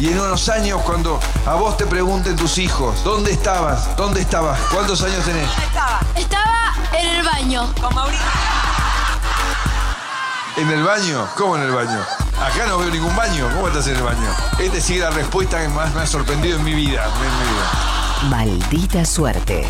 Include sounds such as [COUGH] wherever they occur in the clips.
Y en unos años, cuando a vos te pregunten tus hijos, ¿dónde estabas? ¿Dónde estabas? ¿Cuántos años tenés? estaba? Estaba en el baño. Con Mauricio. ¿En el baño? ¿Cómo en el baño? Acá no veo ningún baño. ¿Cómo estás en el baño? Esta sí la respuesta que más me ha sorprendido en mi vida. En mi vida. Maldita suerte.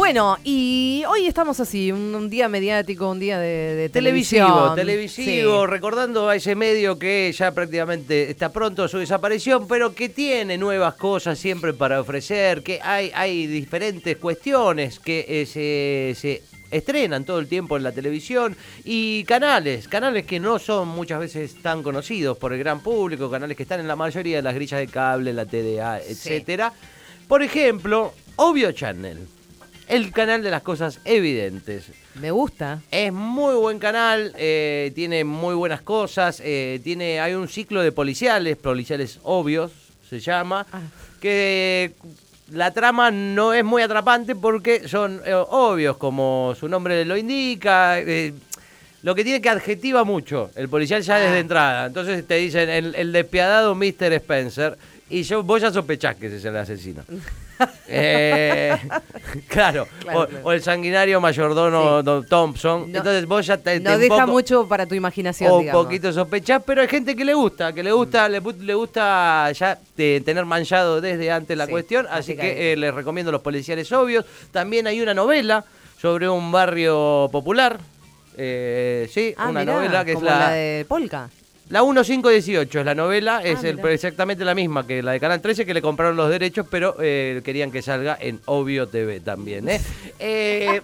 Bueno, y hoy estamos así, un, un día mediático, un día de, de Televisivo, televisivo, Sí. recordando a ese medio que ya prácticamente está pronto a su desaparición, pero que tiene nuevas cosas siempre para ofrecer, que hay, hay diferentes cuestiones que eh, se, se estrenan todo el tiempo en la televisión y canales, canales que no son muchas veces tan conocidos por el gran público, canales que están en la mayoría de las grillas de cable, la TDA, etcétera. Por ejemplo, Obvio Channel, el canal de las cosas evidentes. Me gusta. Es muy buen canal, eh, tiene muy buenas cosas, eh, tiene, hay un ciclo de policiales, policiales obvios se llama, Ah. que la trama no es muy atrapante porque son eh, obvios, como su nombre lo indica. lo que tiene que adjetiva mucho el policial ya Ah. desde entrada. Entonces te dicen el, el despiadado Mr. Spencer y yo, vos ya sospechás que ese es el asesino. [LAUGHS] Eh, claro, [LAUGHS] Claro, o, claro. o el sanguinario mayordomo Sí. Don Thompson. No- Entonces vos ya te, No te deja poco- mucho para tu imaginación, o un poquito sospechás, pero hay gente que le gusta, que le gusta, le, gusta ya eh, tener manchado desde antes la Sí, cuestión, así que eh, les recomiendo los policiales obvios. También hay una novela sobre un barrio popular. eh, sí, Ah, una mirá, novela que es como la, la de Polka. La 1518 es la novela, es el- Ah, exactamente la misma que la de Canal 13, que le compraron los derechos, pero eh, querían que salga en Obvio TV también. ¿eh? [LAUGHS] Eh,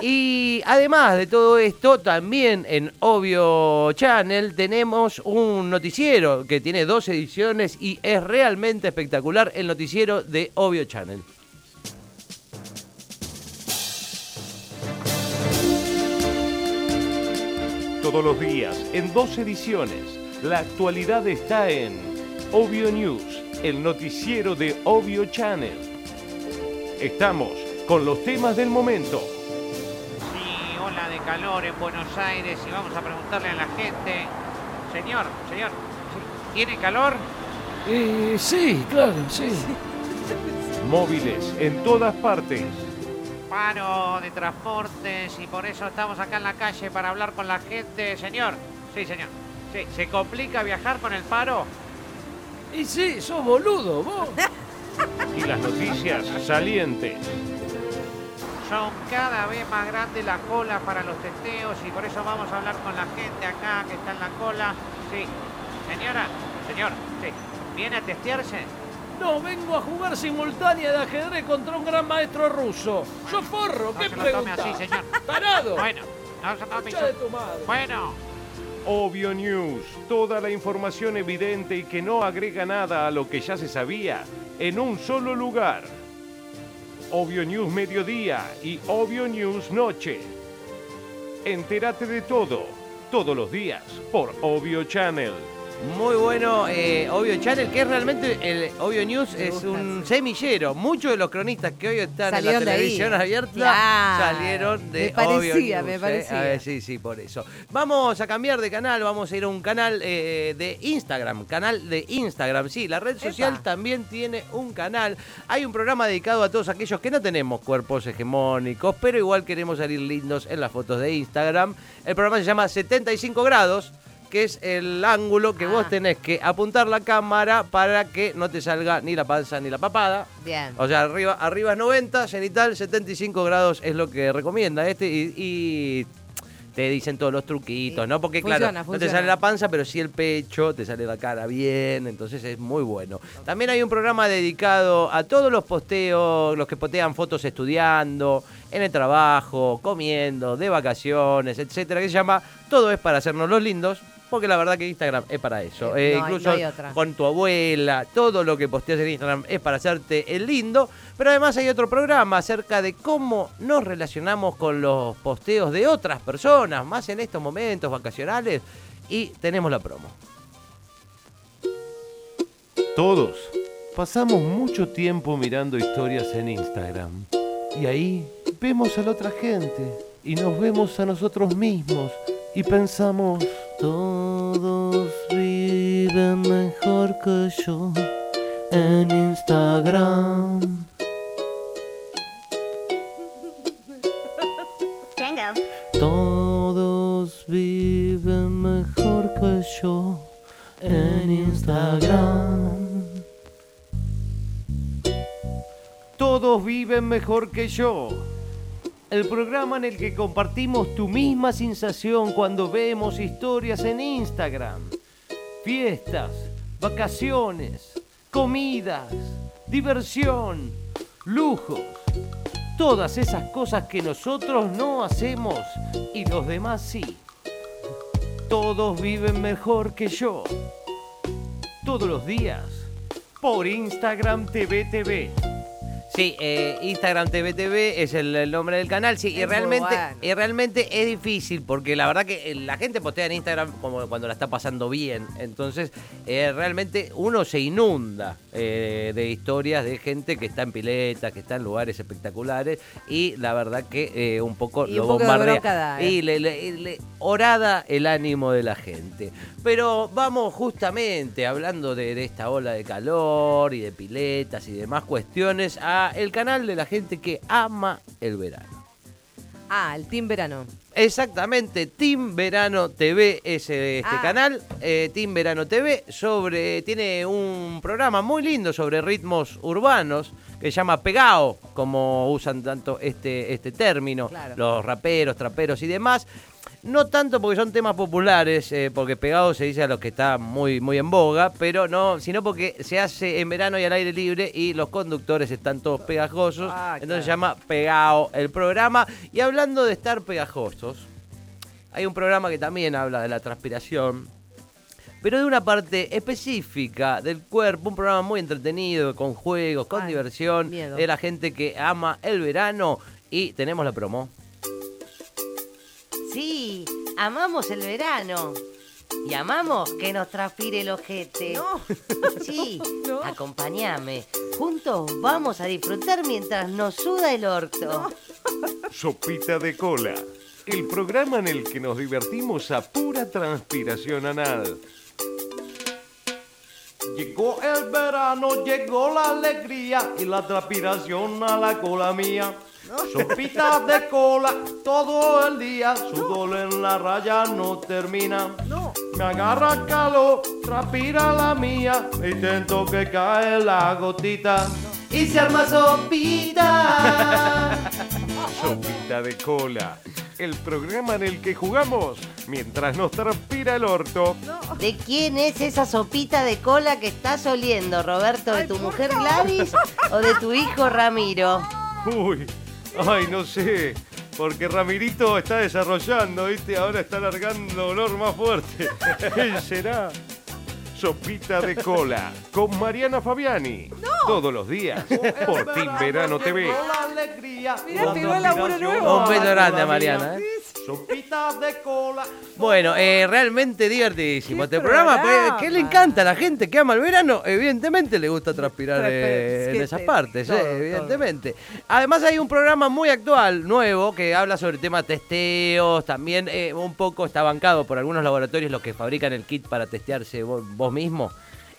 y además de todo esto, también en Obvio Channel tenemos un noticiero que tiene dos ediciones y es realmente espectacular el noticiero de Obvio Channel. Todos los días, en dos ediciones, la actualidad está en Obvio News, el noticiero de Obvio Channel. Estamos con los temas del momento. Sí, ola de calor en Buenos Aires y vamos a preguntarle a la gente. Señor, señor. ¿tiene calor? Eh, sí, claro, sí. Móviles en todas partes. Paro de transportes y por eso estamos acá en la calle para hablar con la gente. Señor, sí, señor. Sí, ¿Se complica viajar con el paro? Y sí, sos boludo, vos. [LAUGHS] Y las noticias salientes. Son cada vez más grandes las colas para los testeos y por eso vamos a hablar con la gente acá que está en la cola. Sí, señora, señor, sí. ¿Viene a testearse? No, vengo a jugar simultánea de ajedrez contra un gran maestro ruso. Yo forro, No ¿qué se lo tome pregunta? así, señor. Tarado. Bueno, no se tome de tu madre. Bueno, Obvio News, toda la información evidente y que no agrega nada a lo que ya se sabía en un solo lugar. Obvio News Mediodía y Obvio News Noche. Entérate de todo, todos los días, por Obvio Channel. Muy bueno, eh, Obvio Channel, que es realmente el Obvio News Me es un semillero. Muchos de los cronistas que hoy están Salieron en la ahí. televisión abierta Claro. salieron de Me parecía, Obvio News. me ¿eh? parecía. A ver, sí, sí, por eso. Vamos a cambiar de canal, vamos a ir a un canal eh, de Instagram. Canal de Instagram, sí, la red social Epa. también tiene un canal. Hay un programa dedicado a todos aquellos que no tenemos cuerpos hegemónicos, pero igual queremos salir lindos en las fotos de Instagram. El programa se llama 75 grados que es el ángulo que vos Ah. tenés que apuntar la cámara para que no te salga ni la panza ni la papada. Bien. O sea, arriba, arriba es 90, cenital 75 grados es lo que recomienda este y, y te dicen todos los truquitos. ¿no? Porque claro, Funciona, no te sale la panza, pero sí el pecho, te sale la cara bien, entonces es muy bueno. También hay un programa dedicado a todos los posteos, los que postean fotos estudiando, en el trabajo, comiendo, de vacaciones, etcétera, que se llama Todo es para hacernos los lindos. Porque la verdad que Instagram es para eso. Eh, Eh, no incluso no hay otra. con tu abuela, todo lo que posteas en Instagram es para hacerte el lindo. Pero además hay otro programa acerca de cómo nos relacionamos con los posteos de otras personas, más en estos momentos vacacionales. Y tenemos la promo. Todos pasamos mucho tiempo mirando historias en Instagram. Y ahí vemos a la otra gente y nos vemos a nosotros mismos y pensamos, que yo en Instagram. Todos viven mejor que yo en Instagram. Todos viven mejor que yo. El programa en el que compartimos tu misma sensación cuando vemos historias en Instagram. Fiestas, vacaciones, comidas, diversión, lujos. Todas esas cosas que nosotros no hacemos y los demás sí. Todos viven mejor que yo. Todos los días. Por Instagram TV TV. Sí, eh, Instagram TV TV es el, el nombre del canal, sí, y Es realmente, y realmente es difícil porque la verdad que eh, la gente postea en Instagram como cuando la está pasando bien, entonces eh, realmente uno se inunda eh, de historias de gente que está en piletas, que está en lugares espectaculares y la verdad que eh, un poco Y lo un poco bombardea eh. y le, le- le horada el ánimo de la gente. Pero vamos justamente hablando de, de esta ola de calor y de piletas y demás cuestiones a el canal de la gente que ama el verano. Ah, el Team Verano. Exactamente, Team Verano TV es eh, este Ah. canal, eh, Team Verano TV, sobre, tiene un programa muy lindo sobre ritmos urbanos que se llama Pegao, como usan tanto este, este término, Claro. los raperos, traperos y demás. No tanto porque son temas populares, eh, porque pegado se dice a los que está muy, muy en boga, pero no, sino porque se hace en verano y al aire libre y los conductores están todos pegajosos. Ah, entonces se llama Pegado el programa. Y hablando de estar pegajosos, hay un programa que también habla de la transpiración, pero de una parte específica del cuerpo, un programa muy entretenido, con juegos, con Ay, diversión, miedo. de la gente que ama el verano y tenemos la promo. Sí, amamos el verano. Y amamos que nos transpire el ojete. No. [LAUGHS] Sí, [LAUGHS] No. acompáñame. Juntos vamos a disfrutar mientras nos suda el orto. [LAUGHS] Sopita de cola, el programa en el que nos divertimos a pura transpiración anal. Llegó el verano, llegó la alegría y la transpiración a la cola mía. Sopita de cola todo el día, sudor en la raya no termina. Me agarra calor, transpira la mía, intento que cae la gotita. Y se arma sopita. [LAUGHS] Sopita de cola, el programa en el que jugamos mientras nos transpira el orto. ¿De quién es esa sopita de cola que estás oliendo, Roberto? ¿De tu mujer Gladys o de tu hijo Ramiro? Uy, ay, no sé. Porque Ramirito está desarrollando, ¿viste? Ahora está largando olor más fuerte. [LAUGHS] ¿Quién será? Sopita de cola con Mariana Fabiani. Todos los días [LAUGHS] por Team Verano TV. La alegría, Mirá, pegó el laburo nuevo. Un beso grande a. Mariana, ¿eh? Sopita de cola. Bueno, eh, realmente divertidísimo ¡Qué este programa. programa! ¿Qué, qué le encanta a la gente que ama el verano? Evidentemente le gusta transpirar eh, en esas partes, todo, eh, todo. evidentemente. Además hay un programa muy actual, nuevo, que habla sobre temas testeos. También eh, un poco está bancado por algunos laboratorios los que fabrican el kit para testearse vos, vos mismo.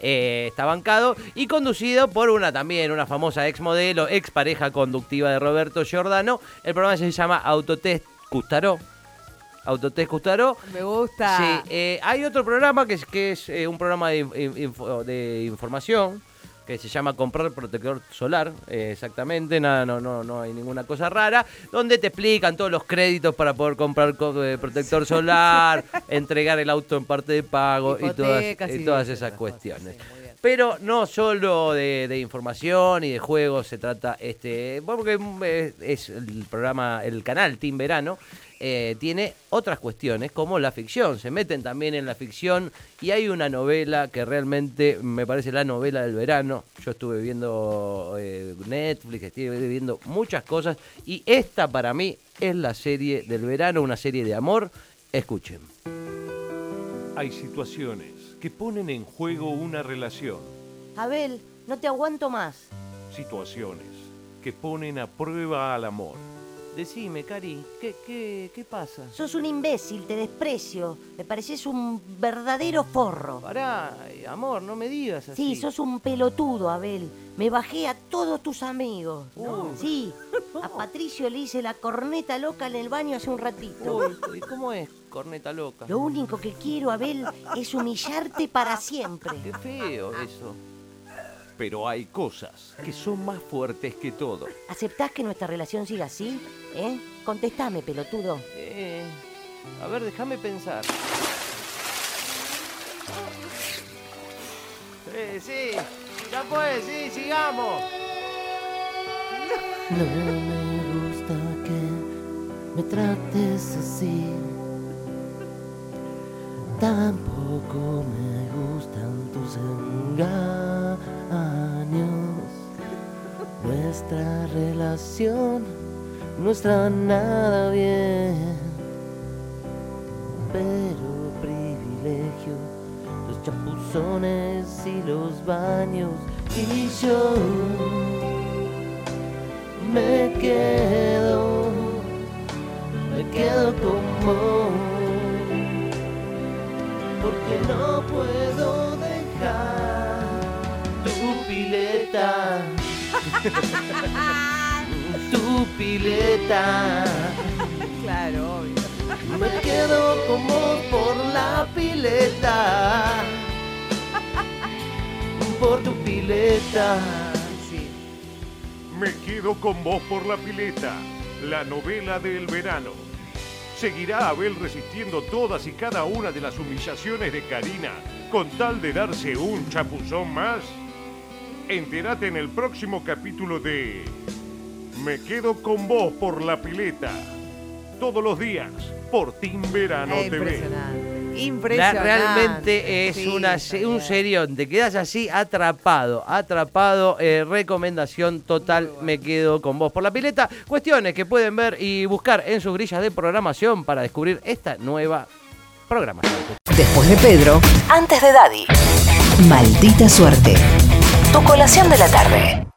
Eh, está bancado y conducido por una también, una famosa ex modelo, ex pareja conductiva de Roberto Giordano. El programa se llama Autotest Custaró. Autotest Custaró. Me gusta. Sí, eh, hay otro programa que es, que es eh, un programa de, info- de información que se llama Comprar Protector Solar, eh, exactamente, nada, no, no, no hay ninguna cosa rara, donde te explican todos los créditos para poder comprar co- protector solar, [LAUGHS] entregar el auto en parte de pago y todas, y todas esas cuestiones. sí. Pero no solo de, de información y de juegos se trata este, porque mm, es el programa, el canal Team Verano, eh, tiene otras cuestiones como la ficción, se meten también en la ficción y hay una novela que realmente me parece la novela del verano. Yo estuve viendo eh, Netflix, estuve viendo muchas cosas y esta para mí es la serie del verano, una serie de amor. Escuchen. Hay situaciones que ponen en juego una relación. Abel, no te aguanto más. Situaciones que ponen a prueba al amor. Decime, Cari, ¿qué, qué, qué pasa? Sos un imbécil, te desprecio. Me pareces un verdadero forro. Pará, amor, no me digas así. Sí, sos un pelotudo, Abel. Me bajé a todos tus amigos. Sí, a Patricio le hice la corneta loca en el baño hace un ratito. Uy, ¿y cómo es, corneta loca? Lo único que quiero, Abel, es humillarte para siempre. Qué feo eso. Pero hay cosas que son más fuertes que todo. ¿Aceptás que nuestra relación siga así? ¿Eh? Contestame, pelotudo. Eh, a ver, déjame pensar. Sí, sí, ya pues, sí, sigamos. No me gusta que me trates así. Tampoco me gustan tus engaños. Nuestra relación no está nada bien. Pero privilegio los chapuzones y los baños. Y yo me quedo, me quedo como porque no puedo dejar tu pileta, tu pileta. Claro, obvio. Me quedo como por la pileta, por tu pileta. Sí. Me quedo con vos por la pileta, la novela del verano. ¿Seguirá Abel resistiendo todas y cada una de las humillaciones de Karina con tal de darse un chapuzón más? Entérate en el próximo capítulo de Me quedo con vos por la pileta. Todos los días por Team Verano Eh, TV. impresionante. La- Impresionante. realmente es Sí, una, se- un serión. Te quedas así atrapado, atrapado. eh, recomendación total. Me quedo con vos por la pileta. Cuestiones que pueden ver y buscar en sus grillas de programación para descubrir esta nueva programación. Después de Pedro, antes de Daddy. Maldita suerte. Tu colación de la tarde.